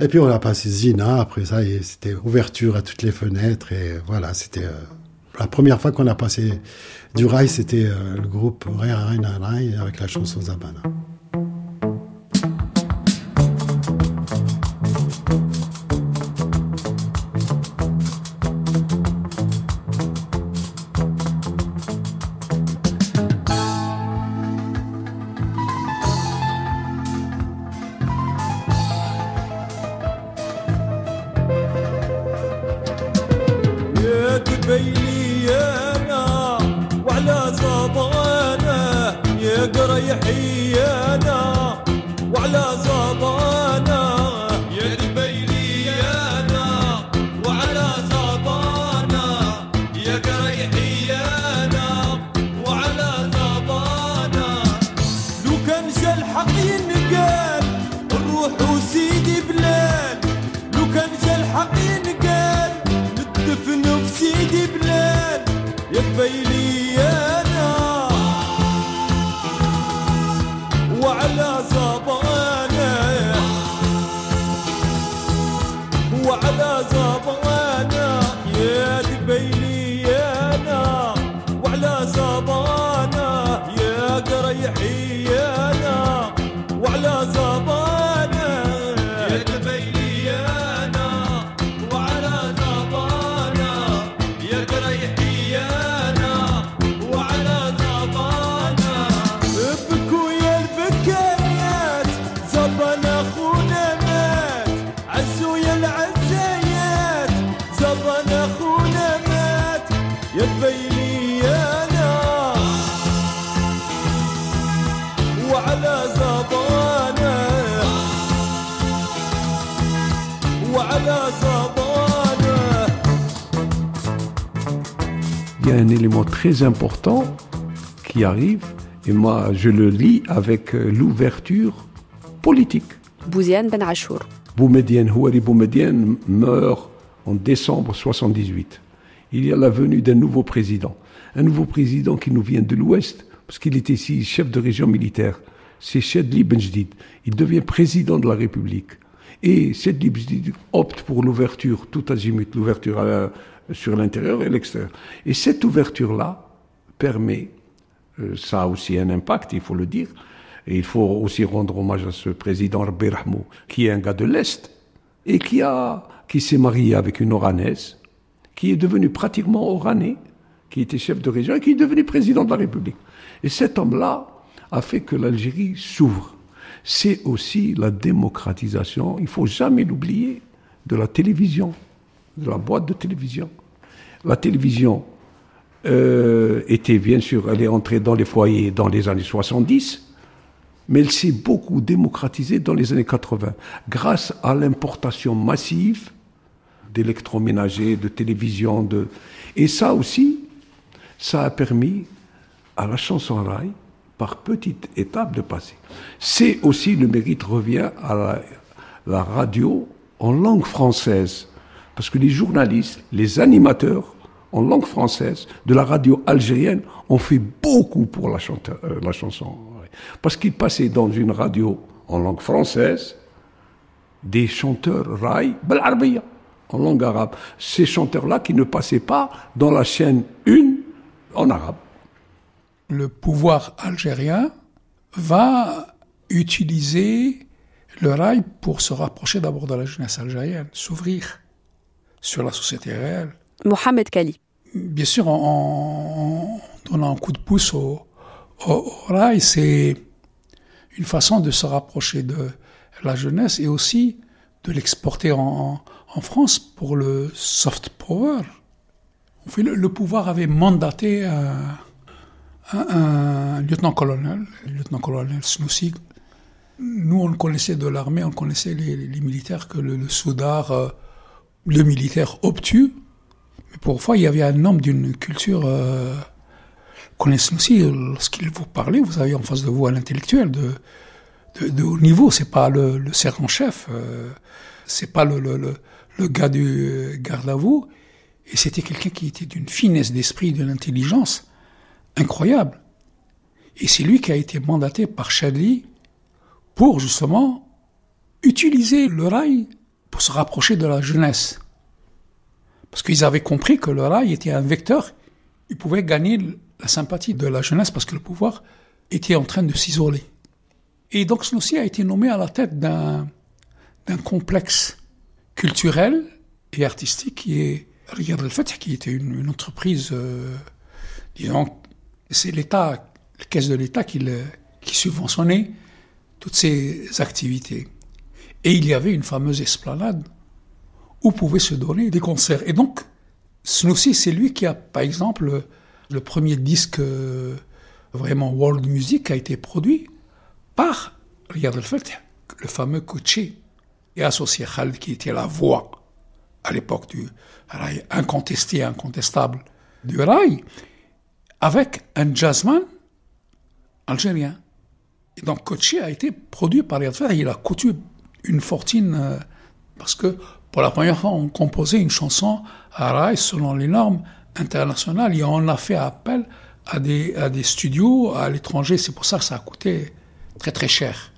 Et puis, on a passé Zina, après ça, c'était ouverture à toutes les fenêtres, et voilà, c'était. euh, la première fois qu'on a passé du rail, c'était euh, le groupe Ray Ray Ray avec la chanson Zabana. زبان اخونا مات يا دبيلي انا وعلى زبانه وعلى زبانه Il y a un élément très important qui arrive, et moi je le lis avec euh, l'ouverture politique. Bouziane Ben Achour. Boumedienne, Houari Boumedienne meurt en décembre 78. Il y a la venue d'un nouveau président. Un nouveau président qui nous vient de l'Ouest, parce qu'il était ici chef de région militaire. C'est Chedli Benjdid. Il devient président de la République. Et Chedli Benjdid opte pour l'ouverture, tout azimut, l'ouverture sur l'intérieur et l'extérieur. Et cette ouverture-là permet, euh, ça a aussi un impact, il faut le dire, et il faut aussi rendre hommage à ce président Rabbi qui est un gars de l'Est, et qui, a, qui s'est marié avec une Oranaise, qui est devenu pratiquement Oranais, qui était chef de région et qui est devenu président de la République. Et cet homme-là a fait que l'Algérie s'ouvre. C'est aussi la démocratisation, il faut jamais l'oublier, de la télévision, de la boîte de télévision. La télévision euh, était bien sûr, elle est entrée dans les foyers dans les années 70, mais elle s'est beaucoup démocratisée dans les années 80, grâce à l'importation massive d'électroménager, de télévision. De... Et ça aussi, ça a permis à la chanson rail, par petites étapes, de passer. C'est aussi, le mérite revient à la, radio en langue française. Parce que les journalistes, les animateurs en langue française de la radio algérienne ont fait beaucoup pour la, chante, euh, la chanson. Parce qu'ils passaient dans une radio en langue française des chanteurs raï, bel en langue arabe. Ces chanteurs-là qui ne passaient pas dans la chaîne 1 en arabe. le pouvoir algérien va utiliser le rail pour se rapprocher d'abord de la jeunesse algérienne, s'ouvrir sur la société réelle. Mohamed Kali. Bien sûr, en, en donnant un coup de pouce au, au, au rail, c'est une façon de se rapprocher de la jeunesse et aussi de l'exporter en, en France pour le soft power. Le, pouvoir avait mandaté un, un- lieutenant-colonel, lieutenant-colonel Snoussi. Nous, on le connaissait de l'armée, on connaissait les, militaires que le, le Soudar, euh, le militaire obtus. Mais parfois, il y avait un homme d'une culture. Euh, connaît Snoussi, lorsqu'il vous parlait, vous avez en face de vous un intellectuel de, haut niveau. C'est pas le, sergent-chef, euh, c'est pas le, le gars du garde à vous. Et c'était quelqu'un qui était d'une finesse d'esprit, d'une intelligence incroyable. Et c'est lui qui a été mandaté par Chadli pour justement utiliser le rail pour se rapprocher de la jeunesse. Parce qu'ils avaient compris que le rail était un vecteur, ils pouvaient gagner la sympathie de la jeunesse parce que le pouvoir était en train de s'isoler. Et donc Snoussi a été nommé à la tête d'un complexe culturel et artistique qui est Riyad al-Fath, qui était une, entreprise, euh, disons, c'est l'État, la caisse de l'État qui, qui subventionnait toutes ces activités. Et il y avait une fameuse esplanade où pouvaient se donner des concerts. Et donc, Snoussi, c'est lui qui a, par exemple, le, premier disque euh, vraiment world music a été produit par Riyad al-Fath, le fameux Kouchi, et associé Khaled, qui était la voix à l'époque du rail incontesté, incontestable du rail, avec un jazzman algérien. Et donc Kochi a été produit par Riyad Fath. Il a coûté une fortune euh, parce que pour la première fois, on composait une chanson à rail selon les normes international et on a fait appel à des, à des studios à l'étranger. C'est pour ça que ça a coûté très très cher.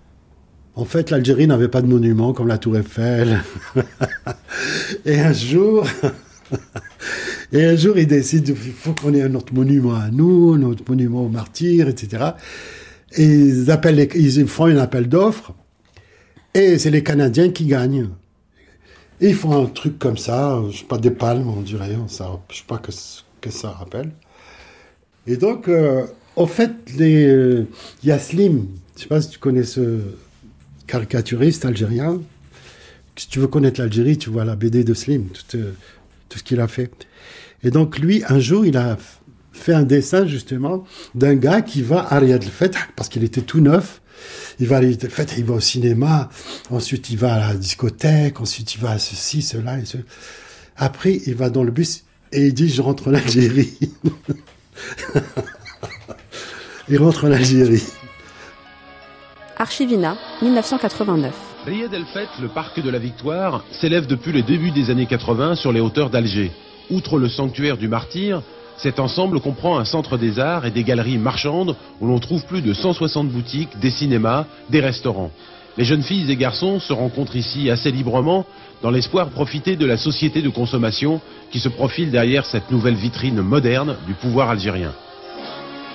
En fait, l'Algérie n'avait pas de monument comme la Tour Eiffel. et un jour, et un jour, ils décident il faut qu'on ait un autre monument à nous, notre monument aux martyrs, etc. Et ils, appellent ils font un appel d'offres. Et c'est les Canadiens qui gagnent. Ils font un truc comme ça, je sais pas, des palmes, on dirait, ça, je sais pas que, que ça rappelle. Et donc, euh, au fait, les, euh, il y a Slim, je sais pas si tu connais ce caricaturiste algérien. Si tu veux connaître l'Algérie, tu vois la BD de Slim, tout, euh, tout ce qu'il a fait. Et donc, lui, un jour, il a fait un dessin, justement, d'un gars qui va à Riyad el-Fath, parce qu'il était tout neuf. Il va il va au cinéma, ensuite il va à la discothèque, ensuite il va à ceci, cela et ce. Après, il va dans le bus et il dit Je rentre en Algérie. il rentre en Algérie. Archivina, 1989. Riyad El Feth, le parc de la Victoire, s'élève depuis le début des années 80 sur les hauteurs d'Alger. Outre le sanctuaire du martyr, cet ensemble comprend un centre des arts et des galeries marchandes où l'on trouve plus de 160 boutiques, des cinémas, des restaurants. Les jeunes filles et garçons se rencontrent ici assez librement dans l'espoir de profiter de la société de consommation qui se profile derrière cette nouvelle vitrine moderne du pouvoir algérien.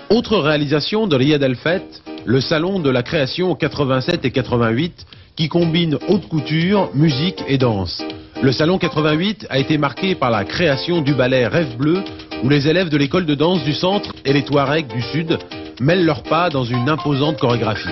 Autre réalisation de Riyad El Feth, le salon de la création 87 et 88 qui combine haute couture, musique et danse. Le salon 88 a été marqué par la création du ballet Rêve Bleu où les élèves de l'école de danse du centre et les Touaregs du sud mêlent leurs pas dans une imposante chorégraphie.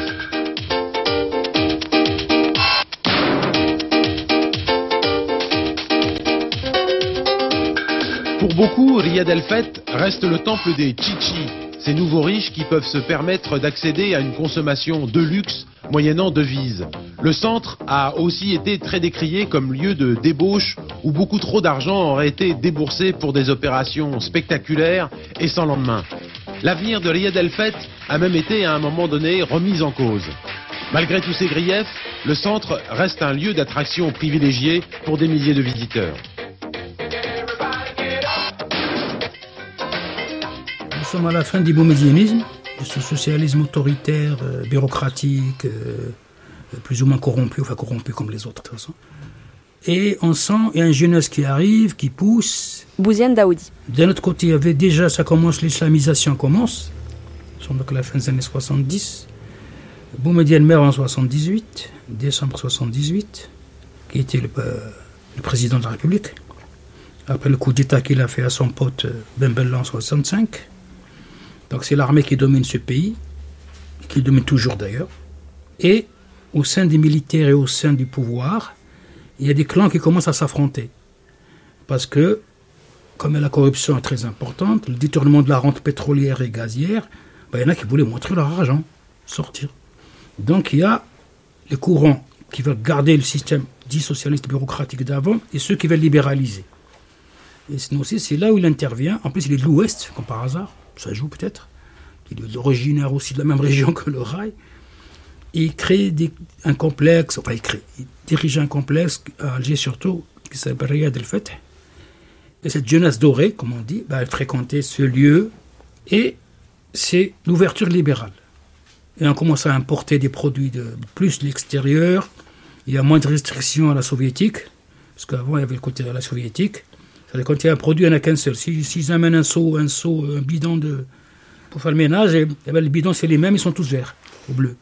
Pour beaucoup, Riyad El Feth reste le temple des chichis, ces nouveaux riches qui peuvent se permettre d'accéder à une consommation de luxe moyennant devises. Le centre a aussi été très décrié comme lieu de débauche où beaucoup trop d'argent aurait été déboursé pour des opérations spectaculaires et sans lendemain. L'avenir de Riyad El a même été à un moment donné remis en cause. Malgré tous ces griefs, le centre reste un lieu d'attraction privilégié pour des milliers de visiteurs. Sommes à la fin du boumedianisme, de ce socialisme autoritaire, euh, bureaucratique, euh, euh, plus ou moins corrompu, enfin corrompu comme les autres de toute façon. Et on sent il y a une jeunesse qui arrive, qui pousse. Bouziane Daoudi. D'un autre côté, il y avait déjà, ça commence, l'islamisation commence. Nous sommes donc à la fin des années 70. Boumediene meurt en 78, décembre 78, qui était le, euh, le président de la République. Après le coup d'État qu'il a fait à son pote euh, Ben Bella en 65. Donc c'est l'armée qui domine ce pays, qui domine toujours d'ailleurs. Et au sein des militaires et au sein du pouvoir, il y a des clans qui commencent à s'affronter. Parce que, comme la corruption est très importante, le détournement de la rente pétrolière et gazière, ben, il y en a qui voulaient montrer leur argent, sortir. Donc il y a les courants qui veulent garder le système dit socialiste bureaucratique d'avant et ceux qui veulent libéraliser. Et sinon aussi, c'est là où il intervient. En plus, il est de l'Ouest, comme par hasard. Ça joue peut-être. Il est originaire aussi de la même région que le rail. Il crée un complexe, enfin il crée, il dirige un complexe à Alger surtout, qui s'appelle Riyad El Feth. Et cette jeunesse dorée, comme on dit, bah, elle fréquentait ce lieu et c'est l'ouverture libérale. Et on commence à importer des produits de plus de l'extérieur. Il y a moins de restrictions à la soviétique, parce qu'avant il y avait le côté de la soviétique. Quand il y a un produit, il n'y en a qu'un seul. Si- S'ils amènent un seau, un seau, un bidon de, pour faire le ménage, et, eh ben, les bidons c'est les mêmes, ils sont tous verts ou bleus.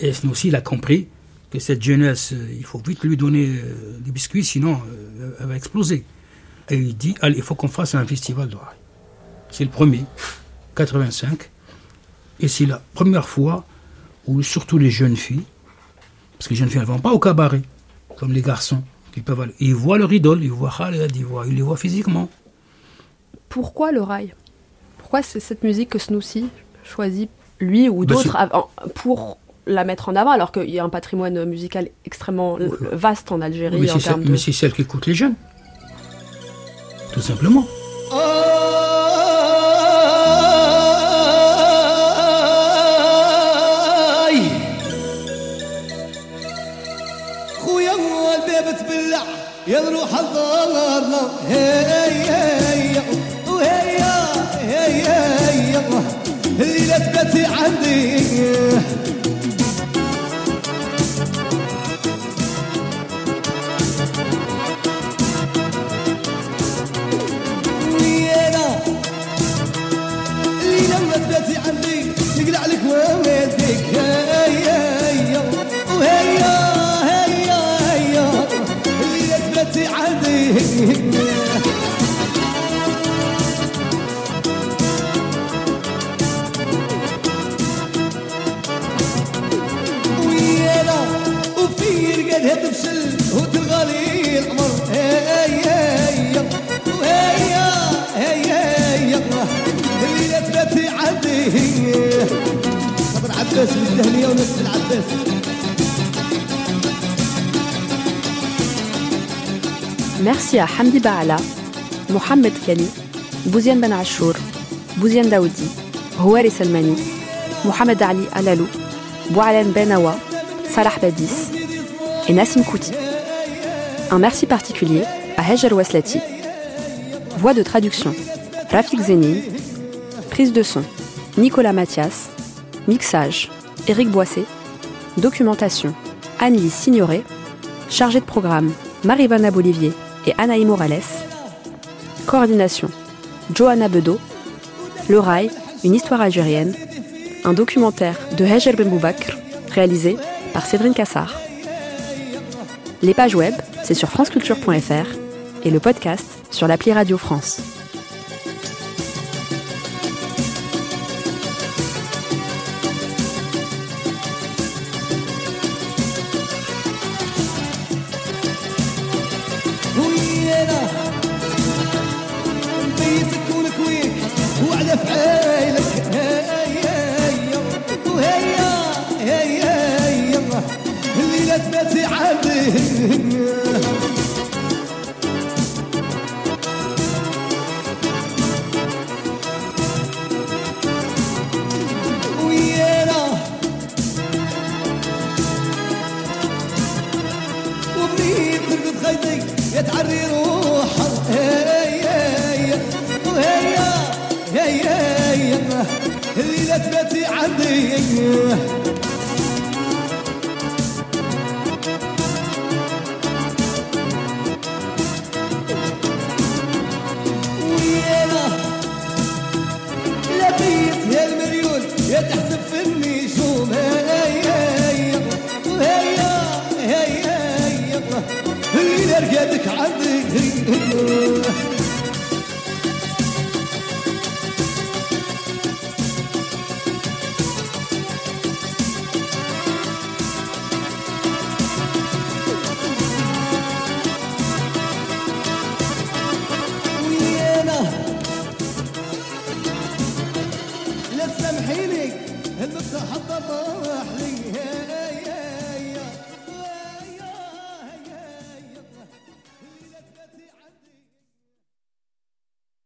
Et sinon aussi, il a compris que cette jeunesse, euh, il faut vite lui donner euh, des biscuits, sinon euh, elle va exploser. Et il dit, allez, il faut qu'on fasse un festival de rail. C'est le premier, 85. Et c'est la première fois où surtout les jeunes filles, parce que les jeunes filles ne vont pas au cabaret, comme les garçons, ils peuvent aller. Ils voient leur idole, ils voient Khaled, ils, voient, ils les voient physiquement. Pourquoi le rail? Pourquoi c'est cette musique que Snoussi choisit, lui ou Bah, d'autres, pour la mettre en avant, alors qu'il y a un patrimoine musical extrêmement l- vaste en Algérie mais c'est celle, de... qu'écoutent les jeunes. Tout simplement. آي تبلع يا روح الضارنا هي هي وهي هي هي الليلة تبتي عندي. الليلة ما تبتي عندي تقلع لك وامي. ويانا وفير قد هتبسل وتلغالي القمر. هاي هاي الليلة تباتي عندي خبر عباس من الدهلية ونسل العباس. Merci à Hamdi Baala, Mohamed Kali, Bouziane Ben Achour, Bouziane Daoudi, Houari Salmani, Mohamed Ali Alalou, Boualen Ben Awa, Salah Badis et Nassim Kouti. Un merci particulier à Hejel Waslati. Voix de traduction Rafik Zenin. Prise de son Nicolas Mathias. Mixage Éric Boissé. Documentation Anne-Lise Signoret. Chargée de programme Marie-Vanna Bolivier et Anaï Morales. Coordination Johanna Bedeau. Le Rail, une histoire algérienne. Un documentaire de Hejel Ben Boubakr, réalisé par Séverine Cassard. Les pages web, c'est sur franceculture.fr et le podcast sur l'appli Radio France.